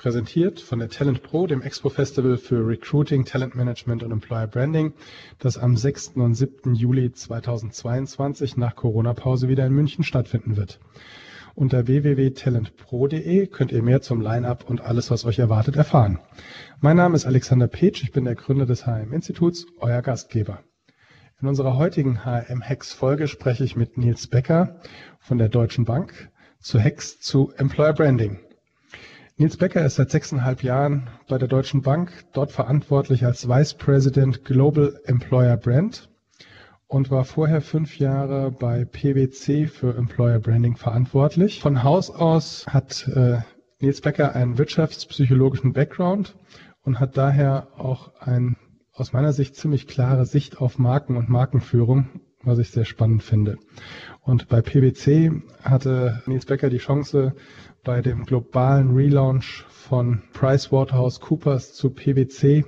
Präsentiert von der Talent Pro, dem Expo Festival für Recruiting, Talent Management und Employer Branding, das am 6. und 7. Juli 2022 nach Corona-Pause wieder in München stattfinden wird. Unter www.talentpro.de könnt ihr mehr zum Line-Up und alles, was euch erwartet, erfahren. Mein Name ist Alexander Petsch, ich bin der Gründer des HM-Instituts, euer Gastgeber. In unserer heutigen HM-Hacks-Folge spreche ich mit Nils Becker von der Deutschen Bank zu Hacks zu Employer Branding. Nils Becker ist seit sechseinhalb Jahren bei der Deutschen Bank, dort verantwortlich als Vice President Global Employer Brand und war vorher fünf Jahre bei PwC für Employer Branding verantwortlich. Von Haus aus hat äh, Nils Becker einen wirtschaftspsychologischen Background und hat daher auch ein aus meiner Sicht ziemlich klare Sicht auf Marken und Markenführung, was ich sehr spannend finde. Und bei PwC hatte Nils Becker die Chance, bei dem globalen Relaunch von PricewaterhouseCoopers zu PwC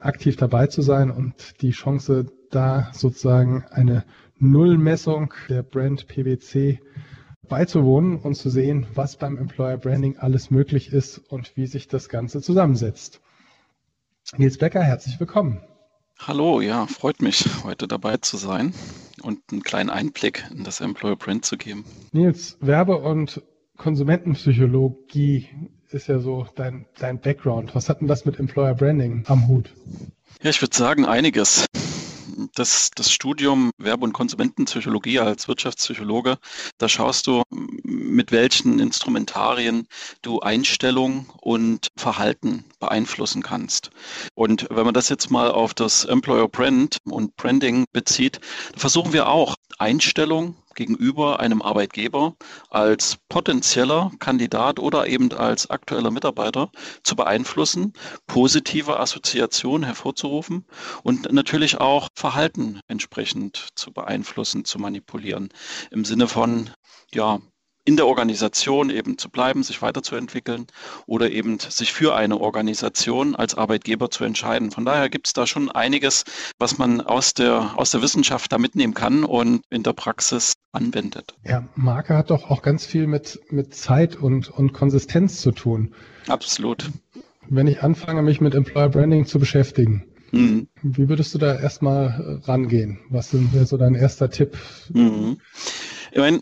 aktiv dabei zu sein und die Chance, da sozusagen eine Nullmessung der Brand PwC beizuwohnen und zu sehen, was beim Employer Branding alles möglich ist und wie sich das Ganze zusammensetzt. Nils Becker, herzlich willkommen. Hallo, ja, freut mich, heute dabei zu sein und einen kleinen Einblick in das Employer Brand zu geben. Nils, Werbe- und Konsumentenpsychologie ist ja so dein, dein Background. Was hat denn das mit Employer Branding am Hut? Ja, ich würde sagen einiges. Das, das Studium Werbe- und Konsumentenpsychologie als Wirtschaftspsychologe, da schaust du, mit welchen Instrumentarien du Einstellung und Verhalten beeinflussen kannst. Und wenn man das jetzt mal auf das Employer Brand und Branding bezieht, versuchen wir auch Einstellung gegenüber einem Arbeitgeber als potenzieller Kandidat oder eben als aktueller Mitarbeiter zu beeinflussen, positive Assoziationen hervorzurufen und natürlich auch Verhalten entsprechend zu beeinflussen, zu manipulieren. Im Sinne von, ja, in der Organisation eben zu bleiben, sich weiterzuentwickeln oder eben sich für eine Organisation als Arbeitgeber zu entscheiden. Von daher gibt es da schon einiges, was man aus der, aus der Wissenschaft da mitnehmen kann und in der Praxis anwendet. Ja, Marke hat doch auch ganz viel mit, mit Zeit und, und Konsistenz zu tun. Absolut. Wenn ich anfange, mich mit Employer Branding zu beschäftigen, mhm. wie würdest du da erstmal rangehen? Was wäre so dein erster Tipp? Mhm. Ich meine,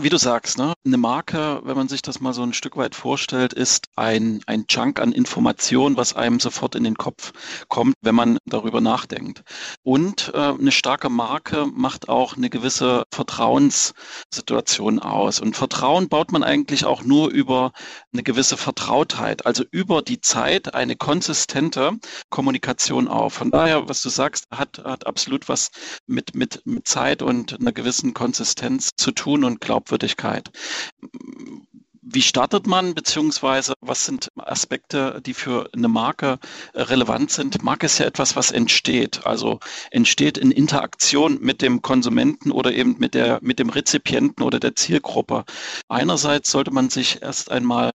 wie du sagst, ne? eine Marke, wenn man sich das mal so ein Stück weit vorstellt, ist ein, ein Chunk an Information, was einem sofort in den Kopf kommt, wenn man darüber nachdenkt. Und äh, eine starke Marke macht auch eine gewisse Vertrauenssituation aus. Und Vertrauen baut man eigentlich auch nur über eine gewisse Vertrautheit, also über die Zeit eine konsistente Kommunikation auf. Von daher, was du sagst, hat, hat absolut was mit, mit, mit Zeit und einer gewissen Konsistenz zu tun und glaubt Glaubwürdigkeit. Wie startet man, beziehungsweise was sind Aspekte, die für eine Marke relevant sind? Marke ist ja etwas, was entsteht, also entsteht in Interaktion mit dem Konsumenten oder eben mit der, mit dem Rezipienten oder der Zielgruppe. Einerseits sollte man sich erst einmal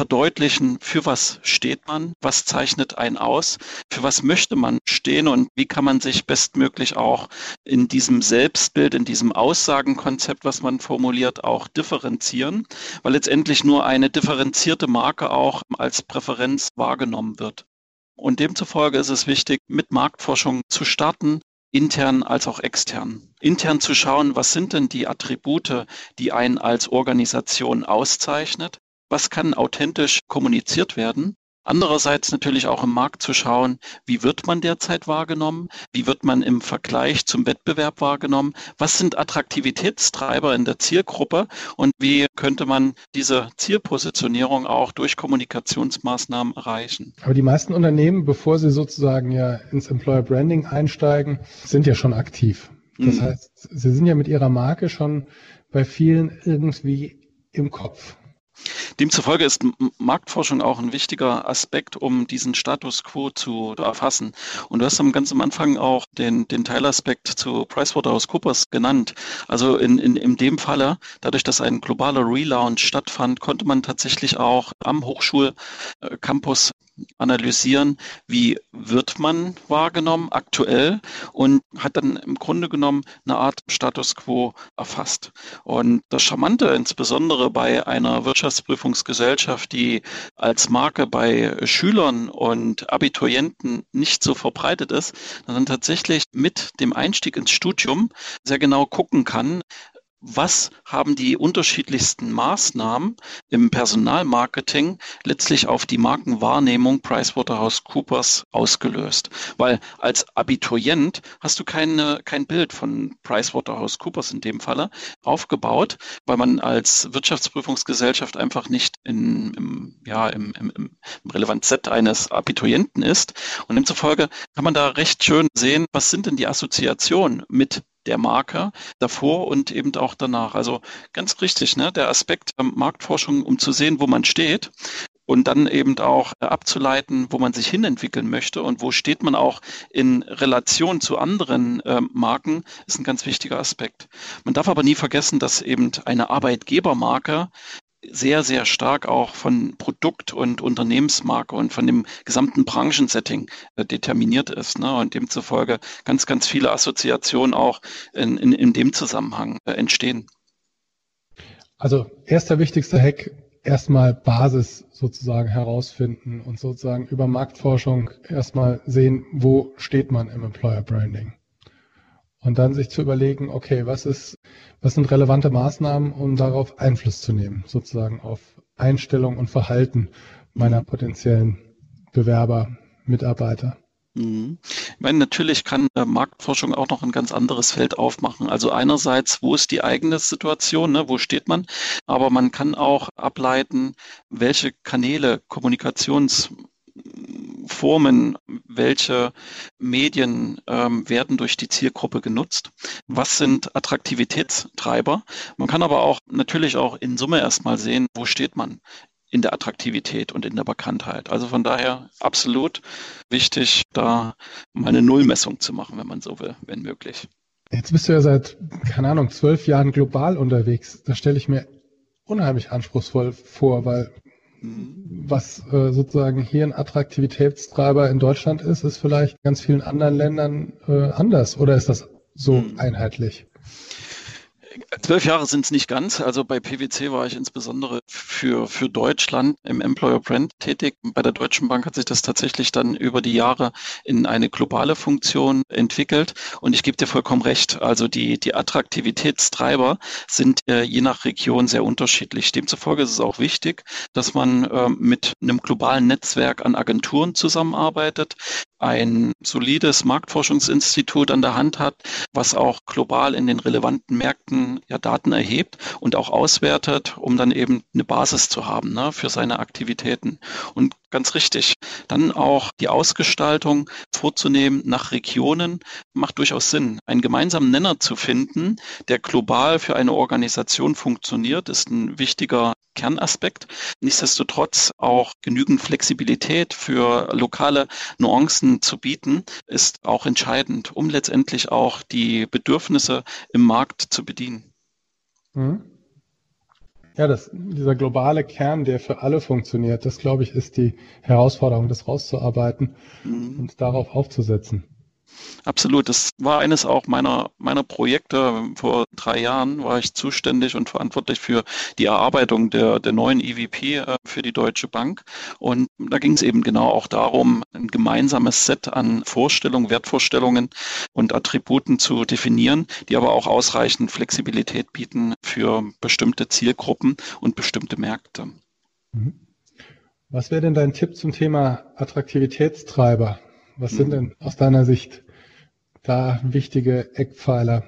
verdeutlichen, für was steht man, was zeichnet einen aus, für was möchte man stehen und wie kann man sich bestmöglich auch in diesem Selbstbild, in diesem Aussagenkonzept, was man formuliert, auch differenzieren, weil letztendlich nur eine differenzierte Marke auch als Präferenz wahrgenommen wird. Und demzufolge ist es wichtig, mit Marktforschung zu starten, intern als auch extern. Intern zu schauen, was sind denn die Attribute, die einen als Organisation auszeichnet was kann authentisch kommuniziert werden. Andererseits natürlich auch im Markt zu schauen, wie wird man derzeit wahrgenommen, wie wird man im Vergleich zum Wettbewerb wahrgenommen, was sind Attraktivitätstreiber in der Zielgruppe und wie könnte man diese Zielpositionierung auch durch Kommunikationsmaßnahmen erreichen. Aber die meisten Unternehmen, bevor sie sozusagen ja ins Employer Branding einsteigen, sind ja schon aktiv. Das mhm. heißt, sie sind ja mit ihrer Marke schon bei vielen irgendwie im Kopf. Demzufolge ist Marktforschung auch ein wichtiger Aspekt, um diesen Status quo zu erfassen. Und du hast am ganz am Anfang auch den, den Teilaspekt zu PricewaterhouseCoopers genannt. Also in, in, in dem Falle, dadurch, dass ein globaler Relaunch stattfand, konnte man tatsächlich auch am Hochschulcampus analysieren, wie wird man wahrgenommen aktuell und hat dann im Grunde genommen eine Art Status quo erfasst. Und das Charmante insbesondere bei einer Wirtschaftsprüfungsgesellschaft, die als Marke bei Schülern und Abiturienten nicht so verbreitet ist, dann tatsächlich mit dem Einstieg ins Studium sehr genau gucken kann, was haben die unterschiedlichsten Maßnahmen im Personalmarketing letztlich auf die Markenwahrnehmung PricewaterhouseCoopers ausgelöst? Weil als Abiturient hast du keine, kein Bild von PricewaterhouseCoopers in dem Falle aufgebaut, weil man als Wirtschaftsprüfungsgesellschaft einfach nicht in, im, ja, im, im, im relevant Set eines Abiturienten ist. Und demzufolge kann man da recht schön sehen, was sind denn die Assoziationen mit der Marke davor und eben auch danach. Also ganz richtig, ne? der Aspekt ähm, Marktforschung, um zu sehen, wo man steht und dann eben auch äh, abzuleiten, wo man sich hinentwickeln möchte und wo steht man auch in Relation zu anderen äh, Marken, ist ein ganz wichtiger Aspekt. Man darf aber nie vergessen, dass eben eine Arbeitgebermarke sehr, sehr stark auch von Produkt- und Unternehmensmarke und von dem gesamten Branchensetting äh, determiniert ist. Ne? Und demzufolge ganz, ganz viele Assoziationen auch in, in, in dem Zusammenhang äh, entstehen. Also erster wichtigster Hack, erstmal Basis sozusagen herausfinden und sozusagen über Marktforschung erstmal sehen, wo steht man im Employer Branding. Und dann sich zu überlegen, okay, was ist, was sind relevante Maßnahmen, um darauf Einfluss zu nehmen, sozusagen auf Einstellung und Verhalten meiner potenziellen Bewerber, Mitarbeiter. Mhm. Ich meine, natürlich kann äh, Marktforschung auch noch ein ganz anderes Feld aufmachen. Also einerseits, wo ist die eigene Situation, ne? wo steht man, aber man kann auch ableiten, welche Kanäle, Kommunikations Formen, welche Medien ähm, werden durch die Zielgruppe genutzt? Was sind Attraktivitätstreiber? Man kann aber auch natürlich auch in Summe erstmal sehen, wo steht man in der Attraktivität und in der Bekanntheit. Also von daher absolut wichtig, da mal eine Nullmessung zu machen, wenn man so will, wenn möglich. Jetzt bist du ja seit, keine Ahnung, zwölf Jahren global unterwegs. Das stelle ich mir unheimlich anspruchsvoll vor, weil was äh, sozusagen hier ein Attraktivitätstreiber in Deutschland ist, ist vielleicht in ganz vielen anderen Ländern äh, anders. Oder ist das so hm. einheitlich? Zwölf Jahre sind es nicht ganz. Also bei PwC war ich insbesondere für, für Deutschland im Employer Brand tätig. Bei der Deutschen Bank hat sich das tatsächlich dann über die Jahre in eine globale Funktion entwickelt. Und ich gebe dir vollkommen recht. Also die, die Attraktivitätstreiber sind äh, je nach Region sehr unterschiedlich. Demzufolge ist es auch wichtig, dass man äh, mit einem globalen Netzwerk an Agenturen zusammenarbeitet, ein solides Marktforschungsinstitut an der Hand hat, was auch global in den relevanten Märkten ja Daten erhebt und auch auswertet, um dann eben eine Basis zu haben ne, für seine Aktivitäten. Und ganz richtig, dann auch die Ausgestaltung vorzunehmen nach Regionen macht durchaus Sinn. Einen gemeinsamen Nenner zu finden, der global für eine Organisation funktioniert, ist ein wichtiger Kernaspekt. Nichtsdestotrotz auch genügend Flexibilität für lokale Nuancen zu bieten, ist auch entscheidend, um letztendlich auch die Bedürfnisse im Markt zu bedienen. Mhm. Ja, das, dieser globale Kern, der für alle funktioniert, das glaube ich, ist die Herausforderung, das rauszuarbeiten mhm. und darauf aufzusetzen. Absolut. Das war eines auch meiner, meiner Projekte. Vor drei Jahren war ich zuständig und verantwortlich für die Erarbeitung der, der neuen EVP äh, für die Deutsche Bank. Und da ging es eben genau auch darum, ein gemeinsames Set an Vorstellungen, Wertvorstellungen und Attributen zu definieren, die aber auch ausreichend Flexibilität bieten für bestimmte Zielgruppen und bestimmte Märkte. Mhm. Was wäre denn dein Tipp zum Thema Attraktivitätstreiber? Was sind mhm. denn aus deiner Sicht da wichtige Eckpfeiler?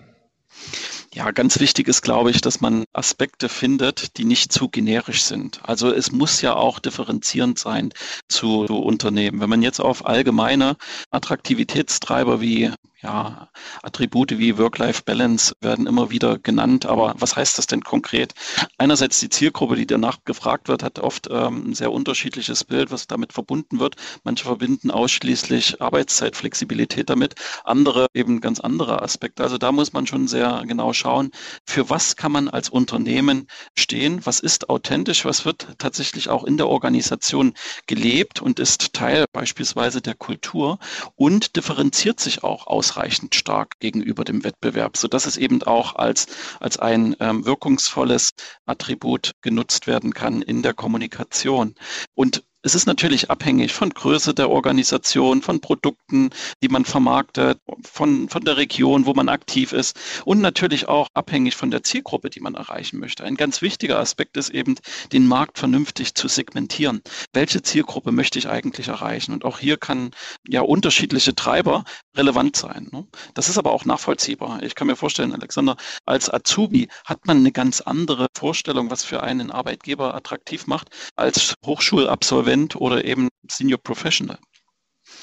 Ja, ganz wichtig ist, glaube ich, dass man Aspekte findet, die nicht zu generisch sind. Also es muss ja auch differenzierend sein zu, zu Unternehmen. Wenn man jetzt auf allgemeine Attraktivitätstreiber wie ja, Attribute wie Work-Life-Balance werden immer wieder genannt, aber was heißt das denn konkret? Einerseits die Zielgruppe, die danach gefragt wird, hat oft ähm, ein sehr unterschiedliches Bild, was damit verbunden wird. Manche verbinden ausschließlich Arbeitszeitflexibilität damit, andere eben ganz andere Aspekte. Also da muss man schon sehr genau schauen, für was kann man als Unternehmen stehen, was ist authentisch, was wird tatsächlich auch in der Organisation gelebt und ist Teil beispielsweise der Kultur und differenziert sich auch ausreichend stark gegenüber dem Wettbewerb, sodass es eben auch als, als ein ähm, wirkungsvolles Attribut genutzt werden kann in der Kommunikation. Und es ist natürlich abhängig von Größe der Organisation, von Produkten, die man vermarktet, von, von der Region, wo man aktiv ist und natürlich auch abhängig von der Zielgruppe, die man erreichen möchte. Ein ganz wichtiger Aspekt ist eben, den Markt vernünftig zu segmentieren. Welche Zielgruppe möchte ich eigentlich erreichen? Und auch hier kann ja unterschiedliche Treiber relevant sein. Ne? Das ist aber auch nachvollziehbar. Ich kann mir vorstellen, Alexander, als Azubi hat man eine ganz andere Vorstellung, was für einen Arbeitgeber attraktiv macht, als Hochschulabsolvent Absolvent oder eben Senior Professional.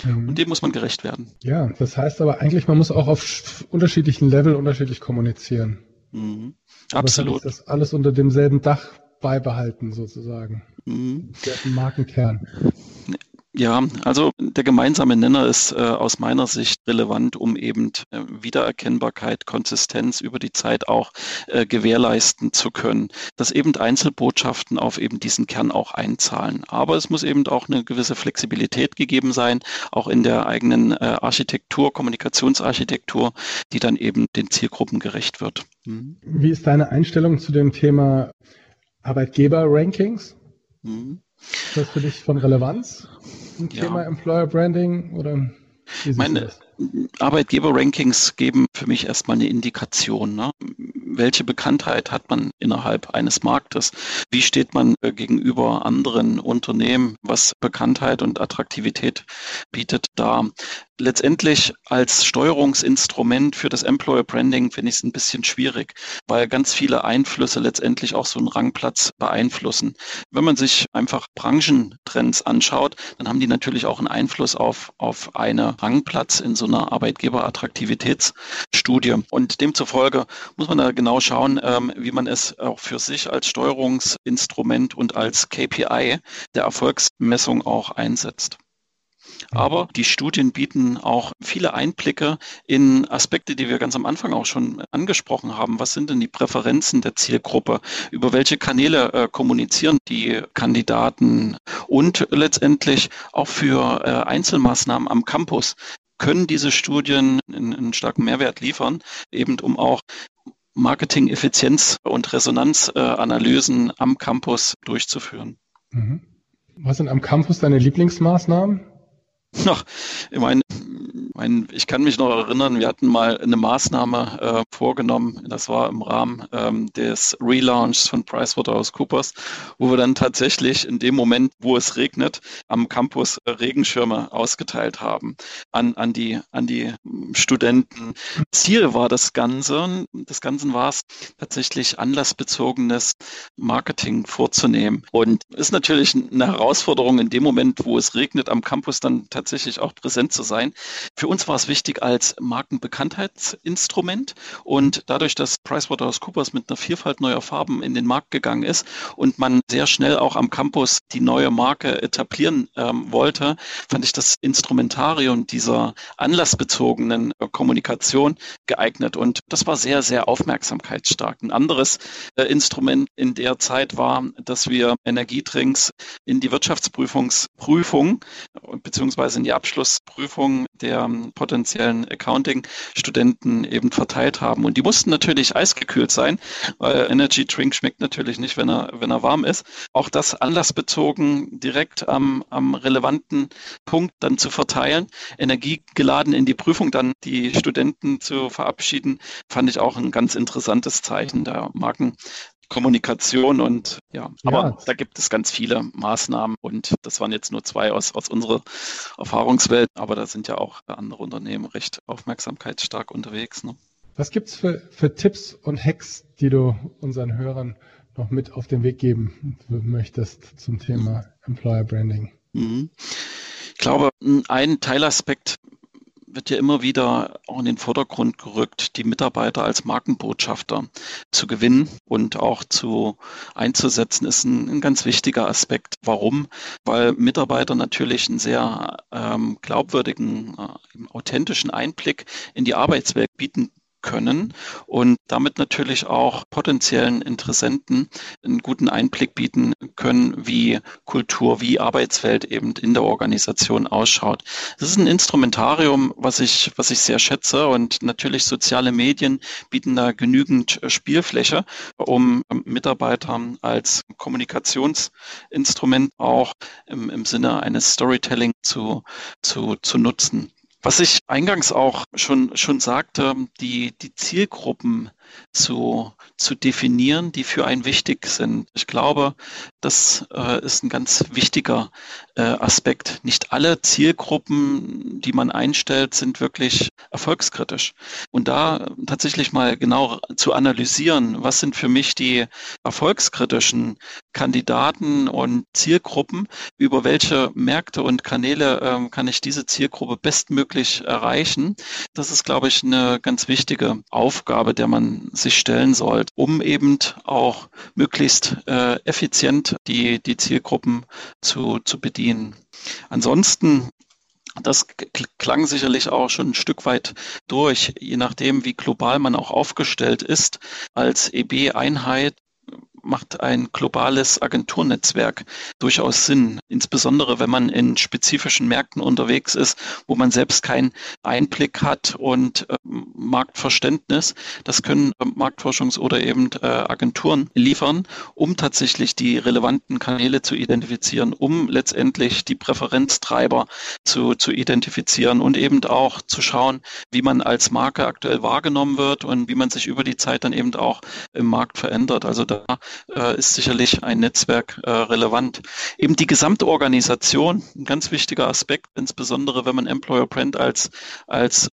Mhm. Und dem muss man gerecht werden. Ja, das heißt aber eigentlich, man muss auch auf unterschiedlichen Level unterschiedlich kommunizieren. Mhm. Absolut. Das alles unter demselben Dach beibehalten, sozusagen. Mhm. Der Markenkern. Ja, also der gemeinsame Nenner ist äh, aus meiner Sicht relevant, um eben äh, Wiedererkennbarkeit, Konsistenz über die Zeit auch äh, gewährleisten zu können, dass eben Einzelbotschaften auf eben diesen Kern auch einzahlen. Aber es muss eben auch eine gewisse Flexibilität gegeben sein, auch in der eigenen äh, Architektur, Kommunikationsarchitektur, die dann eben den Zielgruppen gerecht wird. Mhm. Wie ist deine Einstellung zu dem Thema Arbeitgeber-Rankings? Mhm. Ist das für dich von Relevanz? Ein ja. Thema Employer Branding oder? Meine Arbeitgeber-Rankings geben für mich erstmal eine Indikation. Ne? Welche Bekanntheit hat man innerhalb eines Marktes? Wie steht man äh, gegenüber anderen Unternehmen, was Bekanntheit und Attraktivität bietet da? letztendlich als Steuerungsinstrument für das Employer Branding finde ich es ein bisschen schwierig, weil ganz viele Einflüsse letztendlich auch so einen Rangplatz beeinflussen. Wenn man sich einfach Branchentrends anschaut, dann haben die natürlich auch einen Einfluss auf, auf einen Rangplatz in so einer Arbeitgeberattraktivitätsstudie. Und demzufolge muss man da genau schauen, ähm, wie man es auch für sich als Steuerungsinstrument und als KPI der Erfolgsmessung auch einsetzt. Aber die Studien bieten auch viele Einblicke in Aspekte, die wir ganz am Anfang auch schon angesprochen haben. Was sind denn die Präferenzen der Zielgruppe? Über welche Kanäle äh, kommunizieren die Kandidaten? Und letztendlich auch für äh, Einzelmaßnahmen am Campus können diese Studien einen, starken Mehrwert liefern, eben um auch Marketing-Effizienz und Resonanzanalysen am Campus durchzuführen. Mhm. Was sind am Campus deine Lieblingsmaßnahmen? Ach, ich meine, mein, ich kann mich noch erinnern, wir hatten mal eine Maßnahme äh, vorgenommen, das war im Rahmen ähm, des Relaunchs von PricewaterhouseCoopers, wo wir dann tatsächlich in dem Moment, wo es regnet, am Campus äh, Regenschirme ausgeteilt haben an, an, die, an die Studenten. Ziel war das Ganze, des Ganzen war es tatsächlich anlassbezogenes Marketing vorzunehmen und ist natürlich eine Herausforderung in dem Moment, wo es regnet, am Campus dann tatsächlich auch präsent zu sein. Für uns war es wichtig als Markenbekanntheitsinstrument und dadurch, dass PricewaterhouseCoopers mit einer Vielfalt neuer Farben in den Markt gegangen ist und man sehr schnell auch am Campus die neue Marke etablieren ähm, wollte, fand ich das Instrumentarium dieser anlassbezogenen äh, Kommunikation geeignet und das war sehr, sehr aufmerksamkeitsstark. Ein anderes äh, Instrument in der Zeit war, dass wir Energiedrinks in die Wirtschaftsprüfungsprüfung beziehungsweise beziehungsweise in die Abschlussprüfung der potenziellen Accounting-Studenten eben verteilt haben. Und die mussten natürlich eisgekühlt sein, weil Energy Drink schmeckt natürlich nicht, wenn er, wenn er warm ist. Auch das anlassbezogen direkt am, am relevanten Punkt dann zu verteilen, energiegeladen in die Prüfung dann die Studenten zu verabschieden, fand ich auch ein ganz interessantes Zeichen der Marken, Kommunikation und ja, aber ja. da gibt es ganz viele Maßnahmen und das waren jetzt nur zwei aus, aus unserer Erfahrungswelt, aber da sind ja auch andere Unternehmen recht aufmerksamkeitsstark unterwegs. Ne? Was gibt es für, für Tipps und Hacks, die du unseren Hörern noch mit auf den Weg geben möchtest zum Thema Employer Branding? Mhm. Ich glaube, ein Teilaspekt wird ja immer wieder auch in den Vordergrund gerückt, die Mitarbeiter als Markenbotschafter zu gewinnen und auch zu einzusetzen, ist ein, ein ganz wichtiger Aspekt. Warum? Weil Mitarbeiter natürlich einen sehr ähm, glaubwürdigen, äh, authentischen Einblick in die Arbeitswelt bieten können und damit natürlich auch potenziellen Interessenten einen guten Einblick bieten können, wie Kultur, wie Arbeitswelt eben in der Organisation ausschaut. Das ist ein Instrumentarium, was ich, was ich sehr schätze und natürlich soziale Medien bieten da genügend Spielfläche, um Mitarbeiter als Kommunikationsinstrument auch im, im Sinne eines Storytelling zu, zu, zu nutzen. Was ich eingangs auch schon, schon sagte, die, die Zielgruppen zu, zu definieren, die für einen wichtig sind. Ich glaube, das äh, ist ein ganz wichtiger äh, Aspekt. Nicht alle Zielgruppen, die man einstellt, sind wirklich erfolgskritisch. Und da tatsächlich mal genau zu analysieren, was sind für mich die erfolgskritischen Kandidaten und Zielgruppen, über welche Märkte und Kanäle äh, kann ich diese Zielgruppe bestmöglich erreichen. Das ist, glaube ich, eine ganz wichtige Aufgabe, der man sich stellen sollte, um eben auch möglichst äh, effizient die, die Zielgruppen zu, zu bedienen. Ansonsten das klang sicherlich auch schon ein Stück weit durch, je nachdem, wie global man auch aufgestellt ist. Als EB-Einheit macht ein globales Agenturnetzwerk durchaus Sinn, insbesondere wenn man in spezifischen Märkten unterwegs ist, wo man selbst keinen Einblick hat und äh, Marktverständnis. Das können äh, Marktforschungs- oder eben äh, Agenturen liefern, um tatsächlich die relevanten Kanäle zu identifizieren, um letztendlich die Präferenztreiber zu, zu identifizieren und eben auch zu schauen, wie man als Marke aktuell wahrgenommen wird und wie man sich über die Zeit dann eben auch im Markt verändert. Also da äh, ist sicherlich ein Netzwerk äh, relevant. Eben die gesamte Organisation, ein ganz wichtiger Aspekt, insbesondere wenn man Employer Brand als, als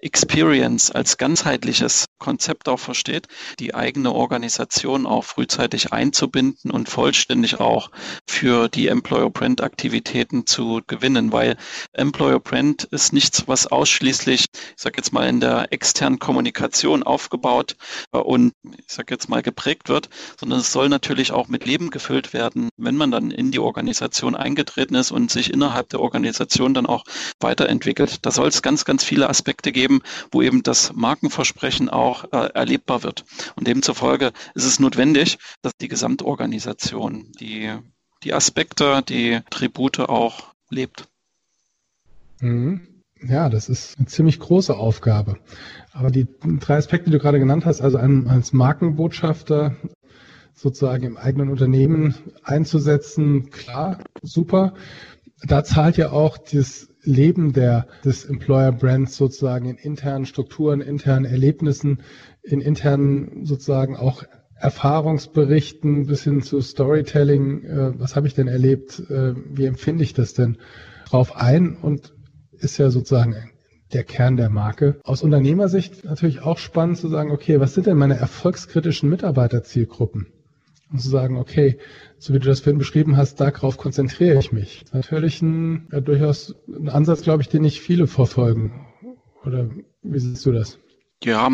Experience als ganzheitliches Konzept auch versteht, die eigene Organisation auch frühzeitig einzubinden und vollständig auch für die Employer Brand Aktivitäten zu gewinnen, weil Employer Brand ist nichts, was ausschließlich, ich sage jetzt mal, in der externen Kommunikation aufgebaut und ich sage jetzt mal geprägt wird, sondern es soll natürlich auch mit Leben gefüllt werden, wenn man dann in die Organisation eingetreten ist und sich innerhalb der Organisation dann auch weiterentwickelt. Da soll es ganz, ganz viele Aspekte geben, wo eben das Markenversprechen auch äh, erlebbar wird. Und demzufolge ist es notwendig, dass die Gesamtorganisation die, die Aspekte, die Tribute auch lebt. Mhm. Ja, das ist eine ziemlich große Aufgabe. Aber die drei Aspekte, die du gerade genannt hast, also als Markenbotschafter sozusagen im eigenen Unternehmen einzusetzen, klar, super. Da zahlt ja auch das Leben der, des Employer Brands sozusagen in internen Strukturen, internen Erlebnissen, in internen sozusagen auch Erfahrungsberichten bis hin zu Storytelling. Äh, was habe ich denn erlebt? Äh, wie empfinde ich das denn drauf ein? Und ist ja sozusagen der Kern der Marke. Aus Unternehmersicht natürlich auch spannend zu sagen, okay, was sind denn meine erfolgskritischen Mitarbeiterzielgruppen? Und zu sagen, okay, so wie du das vorhin beschrieben hast, darauf konzentriere ich mich. Natürlich ein, ja, durchaus ein Ansatz, glaube ich, den nicht viele verfolgen. Oder wie siehst du das? Ja,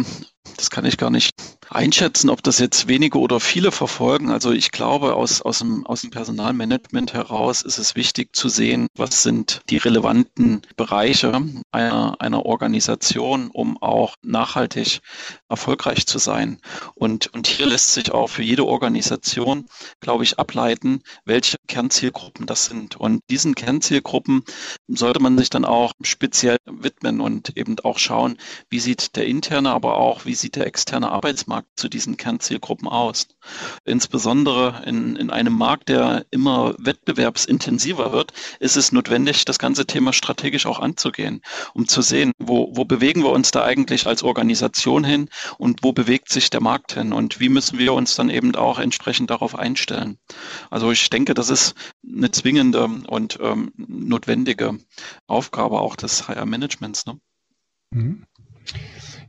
das kann ich gar nicht einschätzen, ob das jetzt wenige oder viele verfolgen. Also ich glaube, aus, aus, dem, aus dem Personalmanagement heraus ist es wichtig zu sehen, was sind die relevanten Bereiche einer, einer Organisation, um auch nachhaltig erfolgreich zu sein. Und, und hier lässt sich auch für jede Organisation, glaube ich, ableiten, welche Kernzielgruppen das sind. Und diesen Kernzielgruppen sollte man sich dann auch speziell widmen und eben auch schauen, wie sieht der interne, aber auch wie sieht der externe Arbeitsmarkt zu diesen Kernzielgruppen aus. Insbesondere in, in einem Markt, der immer wettbewerbsintensiver wird, ist es notwendig, das ganze Thema strategisch auch anzugehen, um zu sehen, wo, wo bewegen wir uns da eigentlich als Organisation hin und wo bewegt sich der Markt hin und wie müssen wir uns dann eben auch entsprechend darauf einstellen. Also ich denke, das ist eine zwingende und ähm, notwendige Aufgabe auch des HR-Managements. Ne? Mhm.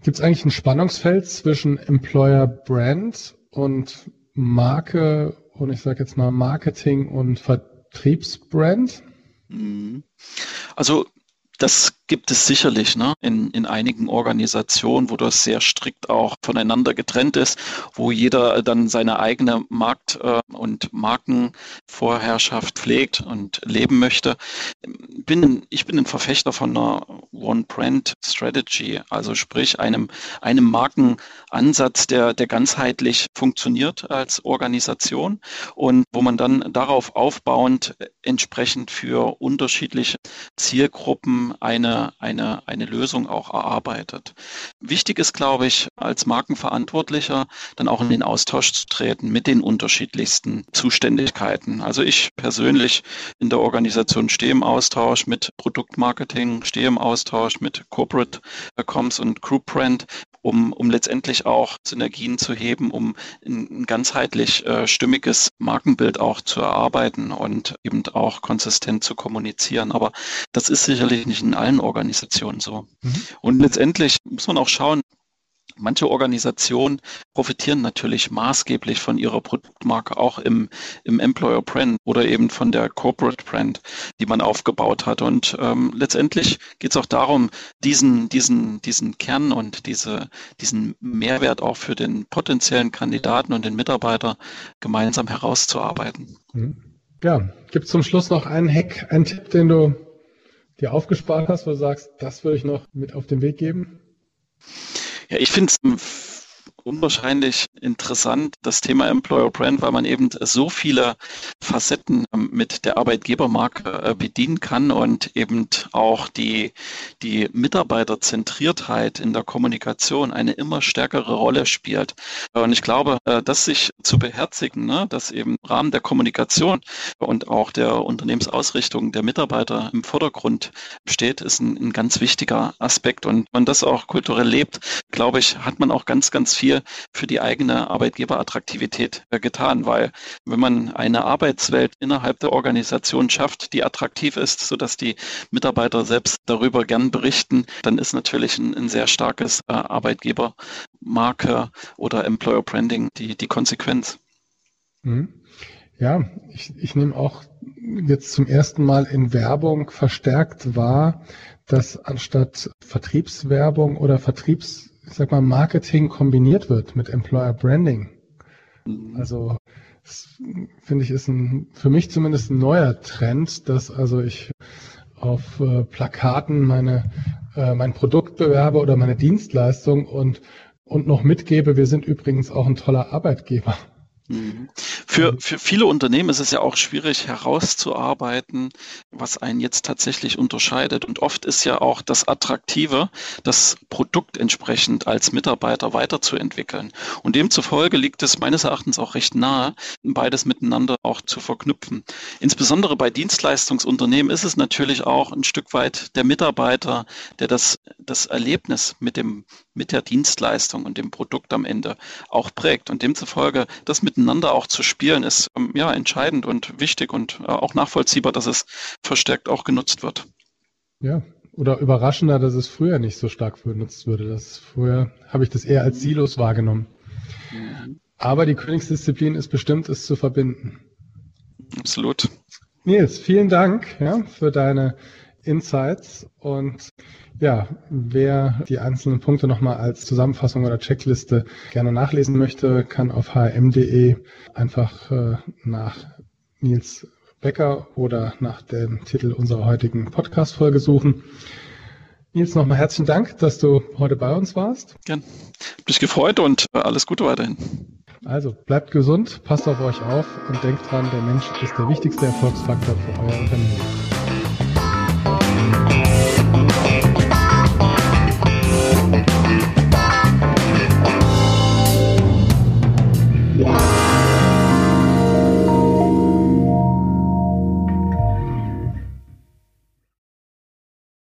Gibt es eigentlich ein Spannungsfeld zwischen Employer Brand und Marke und ich sage jetzt mal Marketing und Vertriebsbrand? Mhm. Also das gibt es sicherlich ne, in, in einigen Organisationen, wo das sehr strikt auch voneinander getrennt ist, wo jeder dann seine eigene Markt- äh, und Markenvorherrschaft pflegt und leben möchte. Bin, ich bin ein Verfechter von einer One-Brand-Strategy, also sprich einem, einem Markenansatz, der, der ganzheitlich funktioniert als Organisation und wo man dann darauf aufbauend entsprechend für unterschiedliche Zielgruppen eine, eine, eine Lösung auch erarbeitet. Wichtig ist, glaube ich, als Markenverantwortlicher dann auch in den Austausch zu treten mit den unterschiedlichsten Zuständigkeiten. Also ich persönlich in der Organisation stehe im Austausch mit Produktmarketing, stehe im Austausch mit Corporate Comms und Group Brand um, um letztendlich auch Synergien zu heben, um ein, ganzheitlich äh, stimmiges Markenbild auch zu erarbeiten und eben auch konsistent zu kommunizieren. Aber das ist sicherlich nicht in allen Organisationen so. Mhm. Und letztendlich muss man auch schauen, Manche Organisationen profitieren natürlich maßgeblich von ihrer Produktmarke auch im, im Employer Brand oder eben von der Corporate Brand, die man aufgebaut hat. Und ähm, letztendlich geht es auch darum, diesen, diesen, diesen Kern und diese, diesen Mehrwert auch für den potenziellen Kandidaten und den Mitarbeiter gemeinsam herauszuarbeiten. Mhm. Ja, gibt es zum Schluss noch einen Hack, einen Tipp, den du dir aufgespart hast, wo du sagst, das würde ich noch mit auf den Weg geben? Ja, ich finde es unwahrscheinlich interessant, das Thema Employer Brand, weil man eben so viele Facetten ähm, mit der Arbeitgebermarke äh, bedienen kann und eben auch die, die Mitarbeiterzentriertheit in der Kommunikation eine immer stärkere Rolle spielt. Und ich glaube, äh, das sich zu beherzigen, ne, dass eben im Rahmen der Kommunikation und auch der Unternehmensausrichtung der Mitarbeiter im Vordergrund steht, ist ein, ein ganz wichtiger Aspekt. Und wenn man das auch kulturell lebt, glaube ich, hat man auch ganz, ganz viel für die eigene Arbeitgeberattraktivität getan, weil wenn man eine Arbeitswelt innerhalb der Organisation schafft, die attraktiv ist, sodass die Mitarbeiter selbst darüber gern berichten, dann ist natürlich ein, ein sehr starkes äh, Arbeitgebermarke oder Employer Branding die, die Konsequenz. Mhm. Ja, ich, ich nehme auch jetzt zum ersten Mal in Werbung verstärkt wahr, dass anstatt Vertriebswerbung oder Vertriebs ich sag mal, Marketing kombiniert wird mit Employer Branding. Mhm. Also finde ich ist ein für mich zumindest ein neuer Trend, dass also ich auf äh, Plakaten meine äh, mein Produkt bewerbe oder meine Dienstleistung und und noch mitgebe, wir sind übrigens auch ein toller Arbeitgeber. Mhm. Für, mhm. für viele Unternehmen ist es ja auch schwierig herauszuarbeiten, was einen jetzt tatsächlich unterscheidet. Und oft ist ja auch das Attraktive, das Produkt entsprechend als Mitarbeiter weiterzuentwickeln. Und demzufolge liegt es meines Erachtens auch recht nahe, beides miteinander auch zu verknüpfen. Insbesondere bei Dienstleistungsunternehmen ist es natürlich auch ein Stück weit der Mitarbeiter, der das, das Erlebnis mit dem mit der Dienstleistung und dem Produkt am Ende auch prägt. Und demzufolge das miteinander auch zu spielen, ist ähm, ja entscheidend und wichtig und äh, auch nachvollziehbar, dass es verstärkt auch genutzt wird. Ja, oder überraschender, dass es früher nicht so stark benutzt würde. Das früher habe ich das eher als Silos wahrgenommen. Aber die Königsdisziplin ist bestimmt, es zu verbinden. Absolut. Nils, vielen Dank ja, für deine Insights und ja, wer die einzelnen Punkte nochmal als Zusammenfassung oder Checkliste gerne nachlesen möchte, kann auf hm.de einfach äh, nach Nils Becker oder nach dem Titel unserer heutigen Podcast-Folge suchen. Nils, nochmal herzlichen Dank, dass du heute bei uns warst. Gern. Mich gefreut und äh, alles Gute weiterhin. Also bleibt gesund, passt auf euch auf und denkt dran, der Mensch ist der wichtigste Erfolgsfaktor für euer Unternehmen. Bye.